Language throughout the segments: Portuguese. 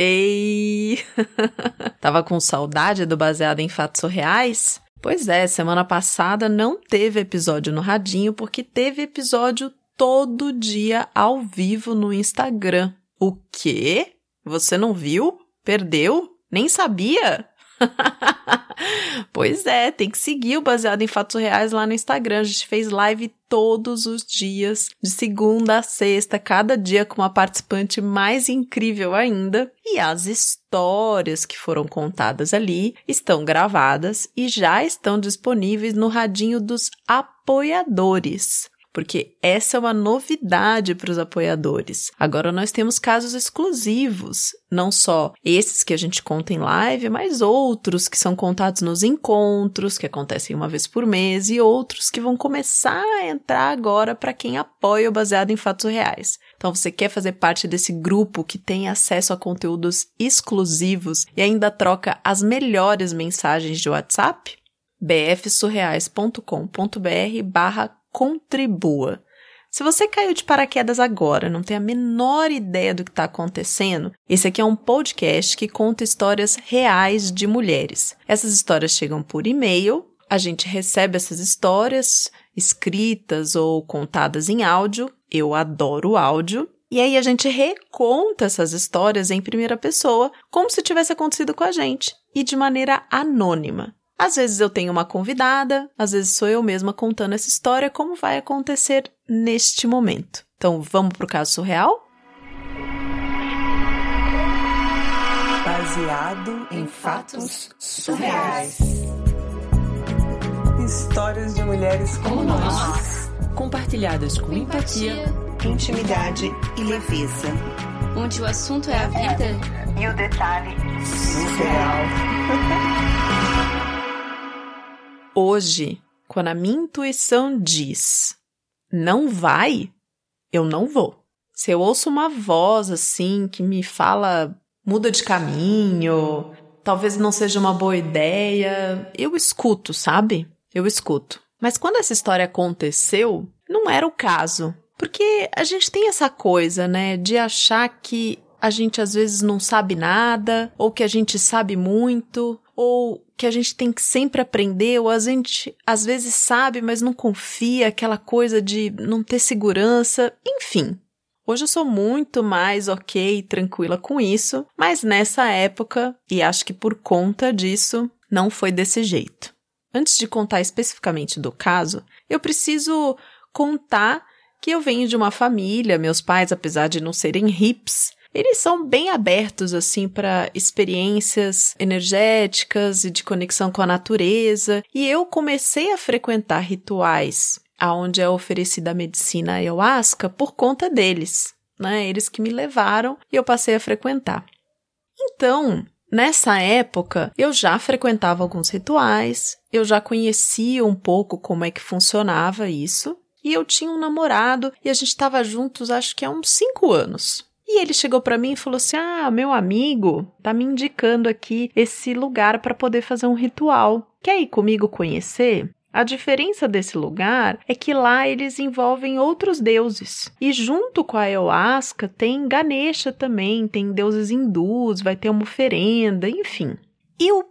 Ei! Tava com saudade do baseado em fatos reais? Pois é, semana passada não teve episódio no Radinho porque teve episódio todo dia ao vivo no Instagram. O quê? Você não viu? Perdeu? Nem sabia? pois é, tem que seguir o Baseado em Fatos Reais lá no Instagram. A gente fez live todos os dias, de segunda a sexta, cada dia com uma participante mais incrível ainda. E as histórias que foram contadas ali estão gravadas e já estão disponíveis no radinho dos apoiadores porque essa é uma novidade para os apoiadores. Agora nós temos casos exclusivos, não só esses que a gente conta em live, mas outros que são contados nos encontros, que acontecem uma vez por mês, e outros que vão começar a entrar agora para quem apoia o baseado em fatos reais. Então, você quer fazer parte desse grupo que tem acesso a conteúdos exclusivos e ainda troca as melhores mensagens de WhatsApp? bfsurreais.com.br barra contribua. Se você caiu de paraquedas agora, não tem a menor ideia do que está acontecendo, esse aqui é um podcast que conta histórias reais de mulheres. Essas histórias chegam por e-mail, a gente recebe essas histórias escritas ou contadas em áudio. Eu adoro áudio. E aí a gente reconta essas histórias em primeira pessoa, como se tivesse acontecido com a gente, e de maneira anônima. Às vezes eu tenho uma convidada, às vezes sou eu mesma contando essa história, como vai acontecer neste momento. Então, vamos para o caso surreal? Baseado em fatos surreais. Histórias de mulheres como nós, compartilhadas com empatia, intimidade e leveza. Onde o assunto é a vida e o detalhe surreal. Hoje, quando a minha intuição diz não vai, eu não vou. Se eu ouço uma voz assim que me fala muda de caminho, talvez não seja uma boa ideia, eu escuto, sabe? Eu escuto. Mas quando essa história aconteceu, não era o caso. Porque a gente tem essa coisa, né, de achar que a gente às vezes não sabe nada, ou que a gente sabe muito, ou que a gente tem que sempre aprender, ou a gente às vezes sabe, mas não confia, aquela coisa de não ter segurança, enfim. Hoje eu sou muito mais ok e tranquila com isso, mas nessa época, e acho que por conta disso, não foi desse jeito. Antes de contar especificamente do caso, eu preciso contar que eu venho de uma família, meus pais, apesar de não serem hips, eles são bem abertos assim para experiências energéticas e de conexão com a natureza. E eu comecei a frequentar rituais aonde é oferecida a medicina ayahuasca por conta deles, né? Eles que me levaram e eu passei a frequentar. Então, Nessa época, eu já frequentava alguns rituais, eu já conhecia um pouco como é que funcionava isso, e eu tinha um namorado e a gente estava juntos acho que há uns cinco anos. E ele chegou para mim e falou assim: Ah, meu amigo tá me indicando aqui esse lugar para poder fazer um ritual. Quer ir comigo conhecer? A diferença desse lugar é que lá eles envolvem outros deuses. E junto com a ayahuasca tem Ganesha também, tem deuses hindus, vai ter uma oferenda, enfim. Eu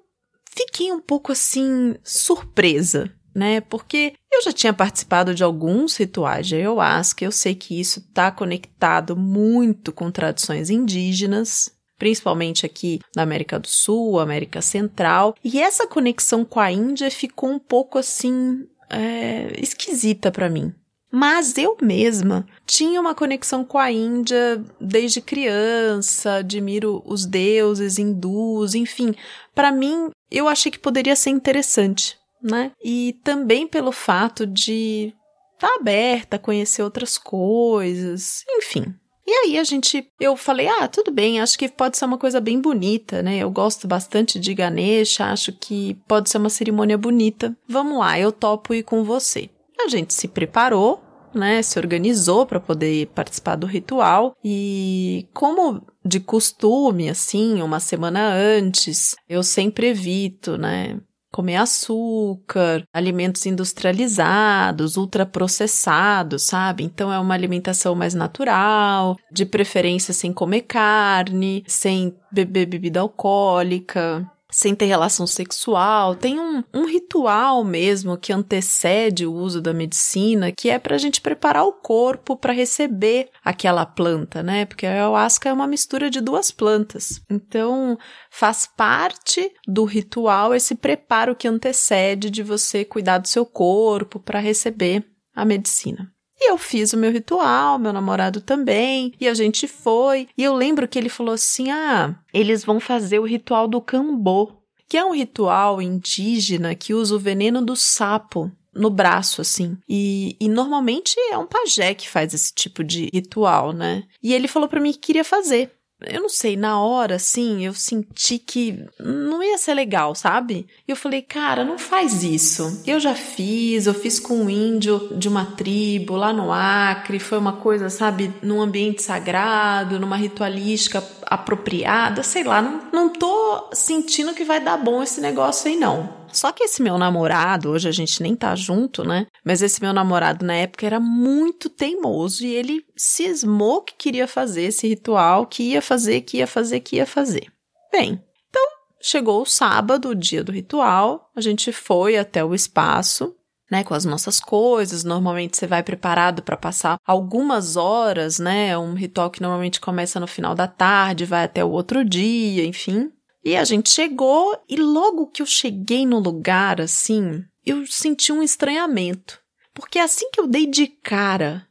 fiquei um pouco assim surpresa né? Porque eu já tinha participado de alguns rituais de ayahuasca, eu sei que isso está conectado muito com tradições indígenas, principalmente aqui na América do Sul, América Central, e essa conexão com a Índia ficou um pouco assim é, esquisita para mim. Mas eu mesma tinha uma conexão com a Índia desde criança, admiro os deuses hindus, enfim. Para mim, eu achei que poderia ser interessante né? E também pelo fato de estar tá aberta a conhecer outras coisas, enfim. E aí a gente, eu falei, ah, tudo bem, acho que pode ser uma coisa bem bonita, né? Eu gosto bastante de Ganesha, acho que pode ser uma cerimônia bonita. Vamos lá, eu topo ir com você. A gente se preparou, né, se organizou para poder participar do ritual e como de costume, assim, uma semana antes, eu sempre evito, né, comer açúcar, alimentos industrializados, ultraprocessados, sabe? Então é uma alimentação mais natural, de preferência sem comer carne, sem beber bebida alcoólica sem ter relação sexual. Tem um, um ritual mesmo que antecede o uso da medicina, que é para a gente preparar o corpo para receber aquela planta, né? Porque a ayahuasca é uma mistura de duas plantas. Então, faz parte do ritual esse preparo que antecede de você cuidar do seu corpo para receber a medicina. E eu fiz o meu ritual, meu namorado também, e a gente foi. E eu lembro que ele falou assim: ah, eles vão fazer o ritual do cambô, que é um ritual indígena que usa o veneno do sapo no braço, assim. E, e normalmente é um pajé que faz esse tipo de ritual, né? E ele falou para mim que queria fazer eu não sei, na hora, assim, eu senti que não ia ser legal, sabe? E eu falei, cara, não faz isso. Eu já fiz, eu fiz com um índio de uma tribo lá no Acre, foi uma coisa, sabe, num ambiente sagrado, numa ritualística apropriada, sei lá, não, não tô sentindo que vai dar bom esse negócio aí, não. Só que esse meu namorado, hoje a gente nem tá junto, né? Mas esse meu namorado na época era muito teimoso e ele cismou que queria fazer esse ritual, que ia fazer, que ia fazer, que ia fazer. Bem, então chegou o sábado, o dia do ritual, a gente foi até o espaço, né, com as nossas coisas. Normalmente você vai preparado para passar algumas horas, né? Um ritual que normalmente começa no final da tarde, vai até o outro dia, enfim. E a gente chegou e logo que eu cheguei no lugar, assim, eu senti um estranhamento. Porque assim que eu dei de cara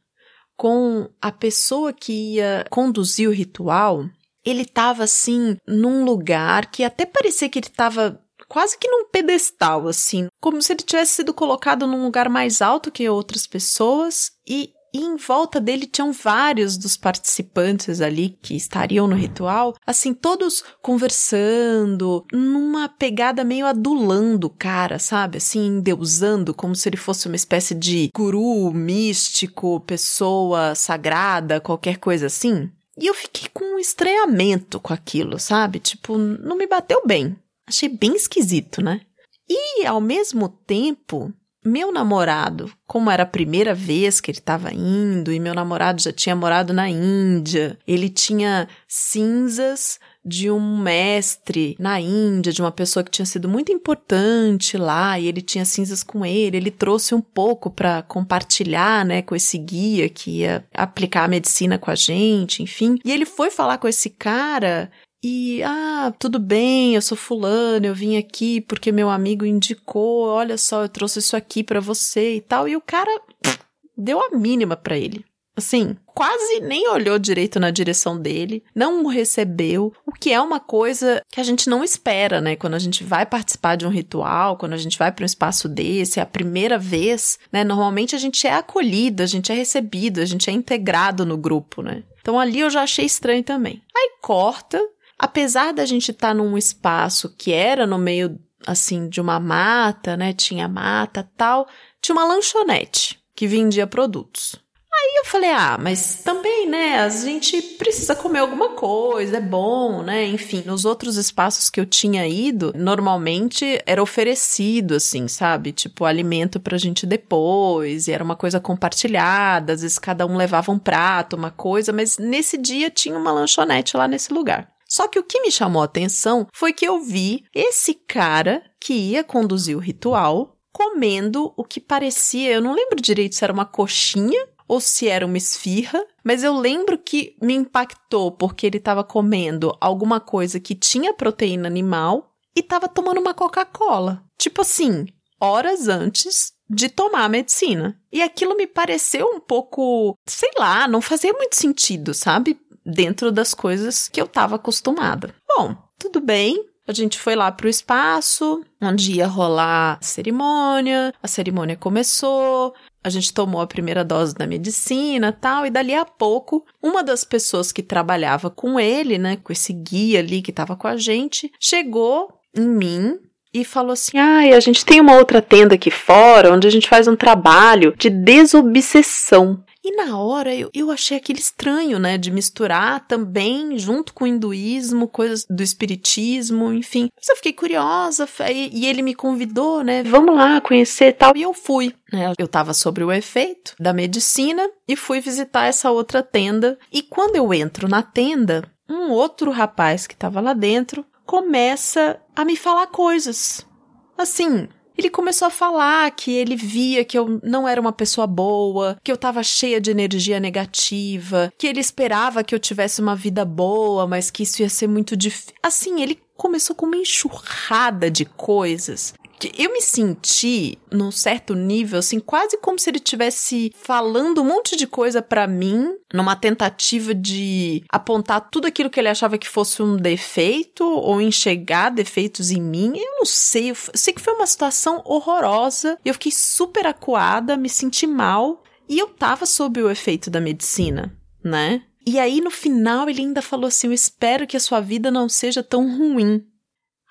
com a pessoa que ia conduzir o ritual, ele estava assim num lugar que até parecia que ele estava quase que num pedestal assim, como se ele tivesse sido colocado num lugar mais alto que outras pessoas e e em volta dele tinham vários dos participantes ali que estariam no ritual, assim, todos conversando, numa pegada meio adulando o cara, sabe? Assim, endeusando, como se ele fosse uma espécie de guru místico, pessoa sagrada, qualquer coisa assim. E eu fiquei com um estranhamento com aquilo, sabe? Tipo, não me bateu bem. Achei bem esquisito, né? E, ao mesmo tempo, meu namorado, como era a primeira vez que ele estava indo e meu namorado já tinha morado na Índia, ele tinha cinzas de um mestre na Índia, de uma pessoa que tinha sido muito importante lá, e ele tinha cinzas com ele. Ele trouxe um pouco para compartilhar, né, com esse guia que ia aplicar a medicina com a gente, enfim. E ele foi falar com esse cara e, ah, tudo bem, eu sou fulano, eu vim aqui porque meu amigo indicou, olha só, eu trouxe isso aqui para você e tal. E o cara pff, deu a mínima para ele. Assim, quase nem olhou direito na direção dele, não o recebeu, o que é uma coisa que a gente não espera, né? Quando a gente vai participar de um ritual, quando a gente vai para um espaço desse, é a primeira vez, né? Normalmente a gente é acolhido, a gente é recebido, a gente é integrado no grupo, né? Então ali eu já achei estranho também. Aí corta Apesar da gente estar tá num espaço que era no meio assim de uma mata, né? Tinha mata, tal, tinha uma lanchonete que vendia produtos. Aí eu falei: "Ah, mas também, né, a gente precisa comer alguma coisa, é bom, né? Enfim, nos outros espaços que eu tinha ido, normalmente era oferecido assim, sabe? Tipo alimento pra gente depois, e era uma coisa compartilhada, às vezes cada um levava um prato, uma coisa, mas nesse dia tinha uma lanchonete lá nesse lugar. Só que o que me chamou a atenção foi que eu vi esse cara que ia conduzir o ritual comendo o que parecia, eu não lembro direito se era uma coxinha ou se era uma esfirra, mas eu lembro que me impactou porque ele estava comendo alguma coisa que tinha proteína animal e estava tomando uma Coca-Cola. Tipo assim, horas antes de tomar a medicina. E aquilo me pareceu um pouco, sei lá, não fazia muito sentido, sabe? Dentro das coisas que eu estava acostumada. Bom, tudo bem. A gente foi lá para o espaço, onde ia rolar a cerimônia. A cerimônia começou, a gente tomou a primeira dose da medicina tal, e dali a pouco, uma das pessoas que trabalhava com ele, né, com esse guia ali que estava com a gente, chegou em mim e falou assim: "Ai, a gente tem uma outra tenda aqui fora onde a gente faz um trabalho de desobsessão. E na hora eu, eu achei aquele estranho, né? De misturar também, junto com o hinduísmo, coisas do espiritismo, enfim. Mas eu fiquei curiosa e, e ele me convidou, né? Vamos lá conhecer tal. E eu fui. Né? Eu estava sobre o efeito da medicina e fui visitar essa outra tenda. E quando eu entro na tenda, um outro rapaz que estava lá dentro começa a me falar coisas. Assim, ele começou a falar que ele via que eu não era uma pessoa boa, que eu estava cheia de energia negativa, que ele esperava que eu tivesse uma vida boa, mas que isso ia ser muito difícil. Assim, ele começou com uma enxurrada de coisas eu me senti num certo nível assim, quase como se ele tivesse falando um monte de coisa para mim, numa tentativa de apontar tudo aquilo que ele achava que fosse um defeito ou enxergar defeitos em mim. Eu não sei, eu sei que foi uma situação horrorosa. Eu fiquei super acuada, me senti mal e eu tava sob o efeito da medicina, né? E aí no final ele ainda falou assim: "Eu espero que a sua vida não seja tão ruim".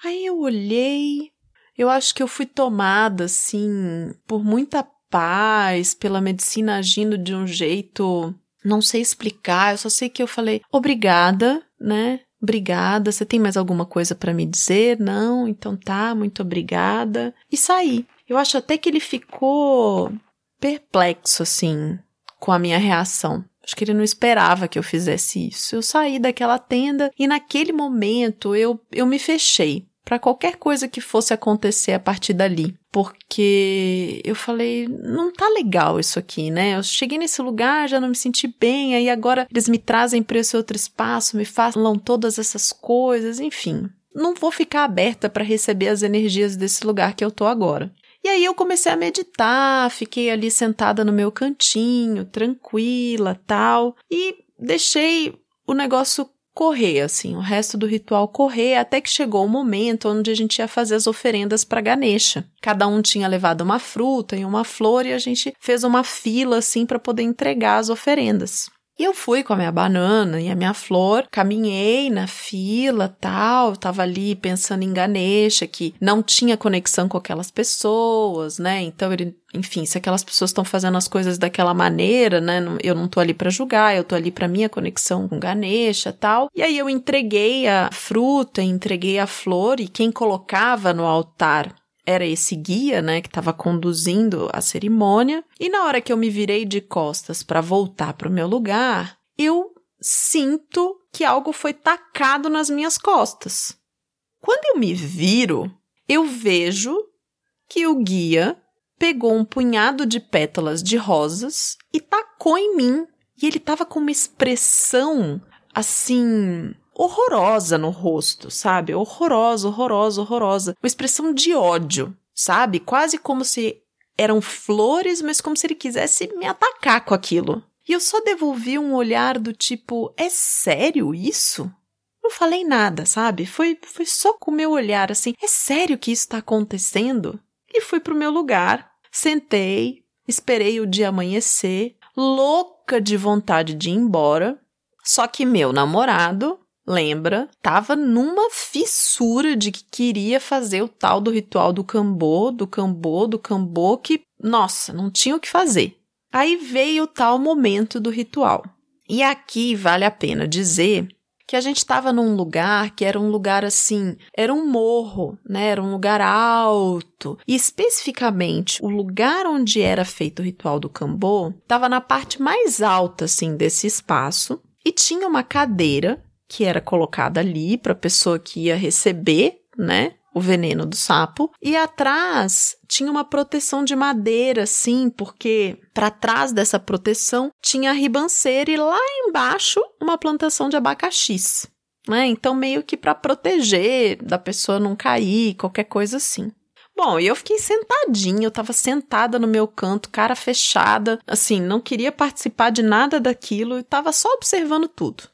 Aí eu olhei, eu acho que eu fui tomada, assim, por muita paz, pela medicina agindo de um jeito. Não sei explicar, eu só sei que eu falei obrigada, né? Obrigada. Você tem mais alguma coisa para me dizer? Não? Então tá, muito obrigada. E saí. Eu acho até que ele ficou perplexo, assim, com a minha reação. Acho que ele não esperava que eu fizesse isso. Eu saí daquela tenda e naquele momento eu, eu me fechei para qualquer coisa que fosse acontecer a partir dali. Porque eu falei, não tá legal isso aqui, né? Eu cheguei nesse lugar, já não me senti bem, aí agora eles me trazem para esse outro espaço, me falam todas essas coisas, enfim. Não vou ficar aberta para receber as energias desse lugar que eu tô agora. E aí eu comecei a meditar, fiquei ali sentada no meu cantinho, tranquila, tal, e deixei o negócio correr, assim, o resto do ritual correr, até que chegou o momento onde a gente ia fazer as oferendas para Ganesha. Cada um tinha levado uma fruta e uma flor e a gente fez uma fila, assim, para poder entregar as oferendas. E eu fui com a minha banana e a minha flor, caminhei na fila, tal, tava ali pensando em Ganesha, que não tinha conexão com aquelas pessoas, né? Então ele, enfim, se aquelas pessoas estão fazendo as coisas daquela maneira, né? Eu não tô ali para julgar, eu tô ali para minha conexão com Ganesha, tal. E aí eu entreguei a fruta, entreguei a flor e quem colocava no altar era esse guia, né, que estava conduzindo a cerimônia. E na hora que eu me virei de costas para voltar para o meu lugar, eu sinto que algo foi tacado nas minhas costas. Quando eu me viro, eu vejo que o guia pegou um punhado de pétalas de rosas e tacou em mim. E ele estava com uma expressão assim horrorosa no rosto, sabe? Horrorosa, horrorosa, horrorosa. Uma expressão de ódio, sabe? Quase como se eram flores, mas como se ele quisesse me atacar com aquilo. E eu só devolvi um olhar do tipo: é sério isso? Não falei nada, sabe? Foi, foi só com o meu olhar assim: é sério que isso está acontecendo? E fui pro meu lugar, sentei, esperei o dia amanhecer, louca de vontade de ir embora. Só que meu namorado lembra, tava numa fissura de que queria fazer o tal do ritual do cambô, do cambô, do cambô, que, nossa, não tinha o que fazer. Aí veio o tal momento do ritual. E aqui vale a pena dizer que a gente estava num lugar que era um lugar assim, era um morro, né? Era um lugar alto. E especificamente, o lugar onde era feito o ritual do cambô estava na parte mais alta assim desse espaço e tinha uma cadeira que era colocada ali para a pessoa que ia receber, né? O veneno do sapo. E atrás tinha uma proteção de madeira, sim, porque para trás dessa proteção tinha a ribanceira e lá embaixo uma plantação de abacaxis. Né? Então, meio que para proteger da pessoa não cair, qualquer coisa assim. Bom, e eu fiquei sentadinha, eu tava sentada no meu canto, cara fechada, assim, não queria participar de nada daquilo e tava só observando tudo.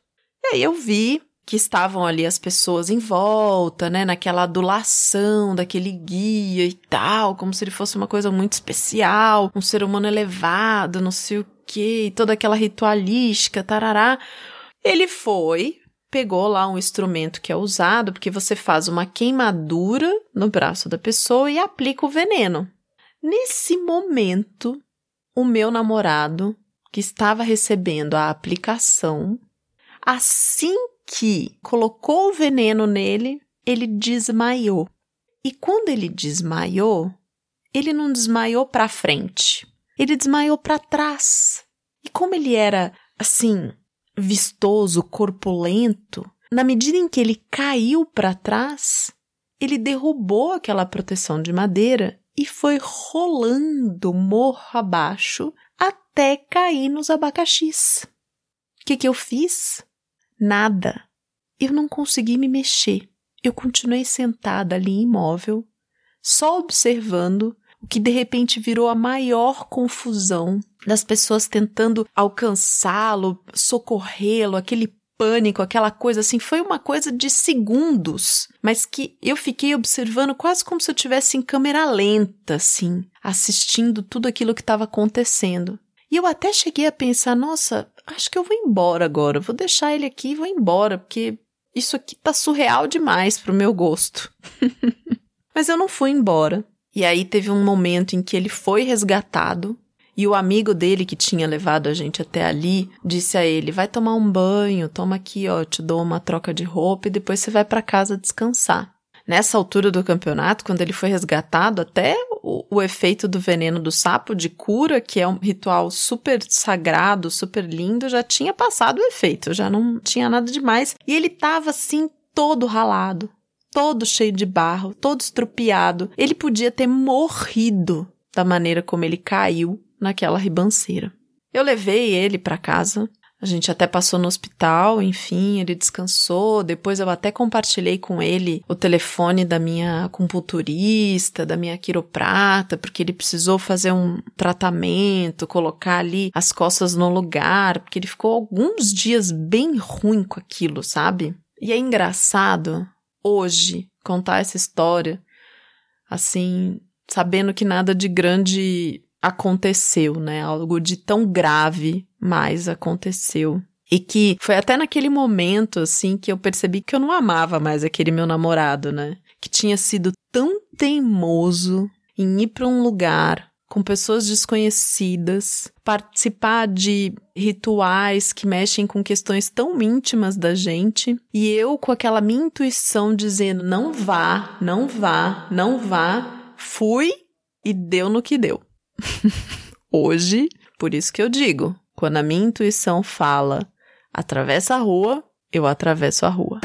E aí eu vi que estavam ali as pessoas em volta, né, naquela adulação daquele guia e tal, como se ele fosse uma coisa muito especial, um ser humano elevado, não sei o que, toda aquela ritualística, tarará. Ele foi, pegou lá um instrumento que é usado, porque você faz uma queimadura no braço da pessoa e aplica o veneno. Nesse momento, o meu namorado que estava recebendo a aplicação, assim que colocou o veneno nele, ele desmaiou. E quando ele desmaiou, ele não desmaiou para frente, ele desmaiou para trás. E como ele era assim, vistoso, corpulento, na medida em que ele caiu para trás, ele derrubou aquela proteção de madeira e foi rolando morro abaixo até cair nos abacaxis. O que, que eu fiz? Nada. Eu não consegui me mexer. Eu continuei sentada ali imóvel, só observando o que de repente virou a maior confusão das pessoas tentando alcançá-lo, socorrê-lo, aquele pânico, aquela coisa assim, foi uma coisa de segundos, mas que eu fiquei observando quase como se eu tivesse em câmera lenta, assim, assistindo tudo aquilo que estava acontecendo. E eu até cheguei a pensar, nossa, acho que eu vou embora agora, vou deixar ele aqui e vou embora, porque isso aqui tá surreal demais pro meu gosto. mas eu não fui embora. E aí teve um momento em que ele foi resgatado e o amigo dele que tinha levado a gente até ali disse a ele: "Vai tomar um banho, toma aqui, ó, te dou uma troca de roupa e depois você vai para casa descansar". Nessa altura do campeonato, quando ele foi resgatado, até o, o, efeito do veneno do sapo de cura, que é um ritual super sagrado, super lindo, já tinha passado o efeito, já não tinha nada demais. E ele tava assim, todo ralado, todo cheio de barro, todo estrupiado. Ele podia ter morrido da maneira como ele caiu naquela ribanceira. Eu levei ele para casa. A gente até passou no hospital, enfim, ele descansou. Depois eu até compartilhei com ele o telefone da minha compulturista, da minha quiroprata, porque ele precisou fazer um tratamento, colocar ali as costas no lugar, porque ele ficou alguns dias bem ruim com aquilo, sabe? E é engraçado hoje contar essa história assim, sabendo que nada de grande aconteceu, né? Algo de tão grave, mas aconteceu. E que foi até naquele momento, assim, que eu percebi que eu não amava mais aquele meu namorado, né? Que tinha sido tão teimoso em ir para um lugar com pessoas desconhecidas, participar de rituais que mexem com questões tão íntimas da gente, e eu com aquela minha intuição dizendo: não vá, não vá, não vá, fui e deu no que deu. Hoje, por isso que eu digo, quando a minha intuição fala atravessa a rua, eu atravesso a rua.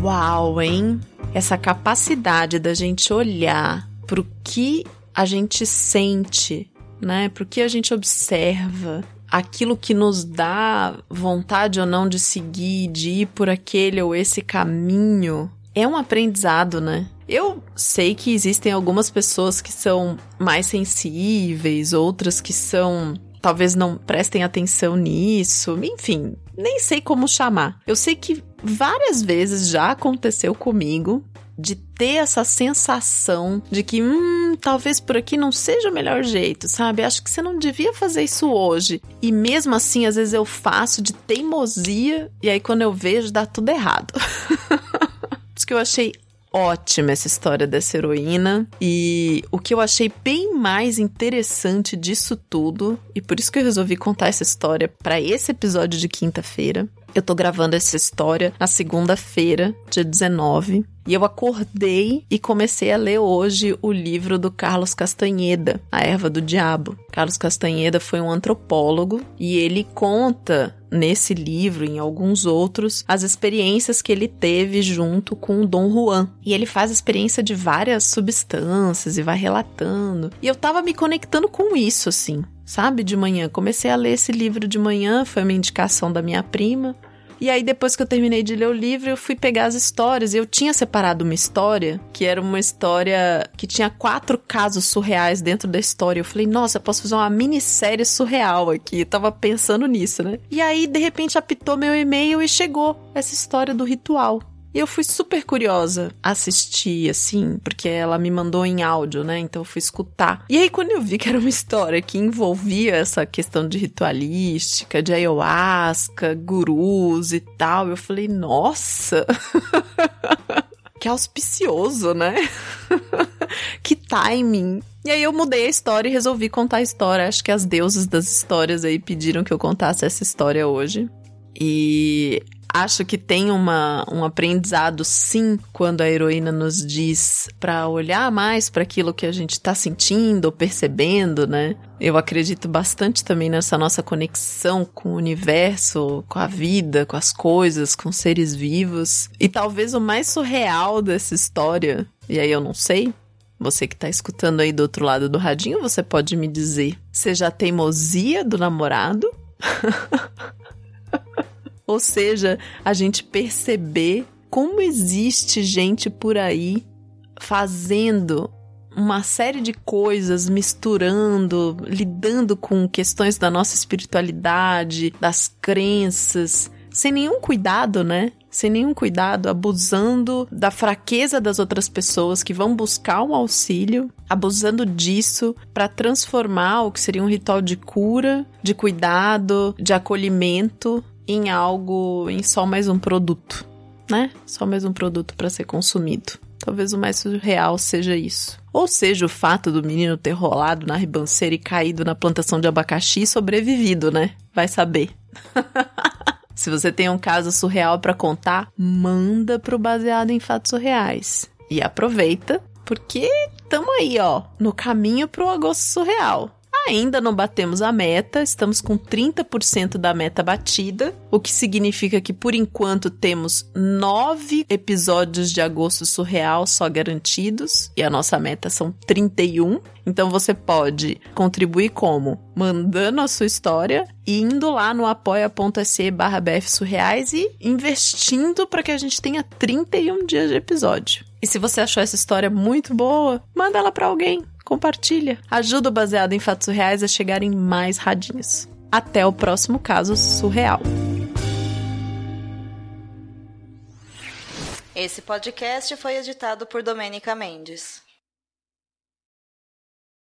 Uau, hein? Essa capacidade da gente olhar para o que a gente sente, né? Para o que a gente observa, aquilo que nos dá vontade ou não de seguir, de ir por aquele ou esse caminho, é um aprendizado, né? Eu sei que existem algumas pessoas que são mais sensíveis, outras que são. talvez não prestem atenção nisso, enfim, nem sei como chamar. Eu sei que várias vezes já aconteceu comigo de ter essa sensação de que, hum, talvez por aqui não seja o melhor jeito, sabe? Acho que você não devia fazer isso hoje. E mesmo assim, às vezes eu faço de teimosia e aí quando eu vejo dá tudo errado. que eu achei ótima essa história dessa heroína. E o que eu achei bem mais interessante disso tudo, e por isso que eu resolvi contar essa história para esse episódio de quinta-feira. Eu tô gravando essa história na segunda-feira, dia 19. E eu acordei e comecei a ler hoje o livro do Carlos Castanheda, A Erva do Diabo. Carlos Castanheda foi um antropólogo e ele conta nesse livro e em alguns outros as experiências que ele teve junto com o Dom Juan. E ele faz experiência de várias substâncias e vai relatando. E eu tava me conectando com isso assim, sabe, de manhã. Comecei a ler esse livro de manhã, foi uma indicação da minha prima. E aí, depois que eu terminei de ler o livro, eu fui pegar as histórias. Eu tinha separado uma história, que era uma história que tinha quatro casos surreais dentro da história. Eu falei, nossa, posso fazer uma minissérie surreal aqui. Eu tava pensando nisso, né? E aí, de repente, apitou meu e-mail e chegou essa história do ritual. E eu fui super curiosa assistir, assim, porque ela me mandou em áudio, né? Então eu fui escutar. E aí, quando eu vi que era uma história que envolvia essa questão de ritualística, de ayahuasca, gurus e tal, eu falei, nossa! que auspicioso, né? que timing. E aí eu mudei a história e resolvi contar a história. Acho que as deusas das histórias aí pediram que eu contasse essa história hoje. E acho que tem uma, um aprendizado sim quando a heroína nos diz para olhar mais para aquilo que a gente está sentindo ou percebendo, né? Eu acredito bastante também nessa nossa conexão com o universo, com a vida, com as coisas, com seres vivos. E talvez o mais surreal dessa história, e aí eu não sei, você que tá escutando aí do outro lado do radinho, você pode me dizer, seja a teimosia do namorado? Ou seja, a gente perceber como existe gente por aí fazendo uma série de coisas, misturando, lidando com questões da nossa espiritualidade, das crenças, sem nenhum cuidado, né? Sem nenhum cuidado, abusando da fraqueza das outras pessoas que vão buscar um auxílio, abusando disso para transformar o que seria um ritual de cura, de cuidado, de acolhimento em algo, em só mais um produto, né? Só mais um produto para ser consumido. Talvez o mais surreal seja isso. Ou seja, o fato do menino ter rolado na ribanceira e caído na plantação de abacaxi e sobrevivido, né? Vai saber. Se você tem um caso surreal para contar, manda pro baseado em fatos surreais. E aproveita, porque tamo aí, ó, no caminho pro agosto surreal. Ainda não batemos a meta, estamos com 30% da meta batida, o que significa que por enquanto temos nove episódios de agosto surreal só garantidos, e a nossa meta são 31. Então você pode contribuir como? Mandando a sua história e indo lá no apoia.se barra surreais e investindo para que a gente tenha 31 dias de episódio. E se você achou essa história muito boa, manda ela para alguém compartilha. Ajuda o Baseado em Fatos Reais a chegar em mais radinhos. Até o próximo caso surreal. Esse podcast foi editado por Domênica Mendes.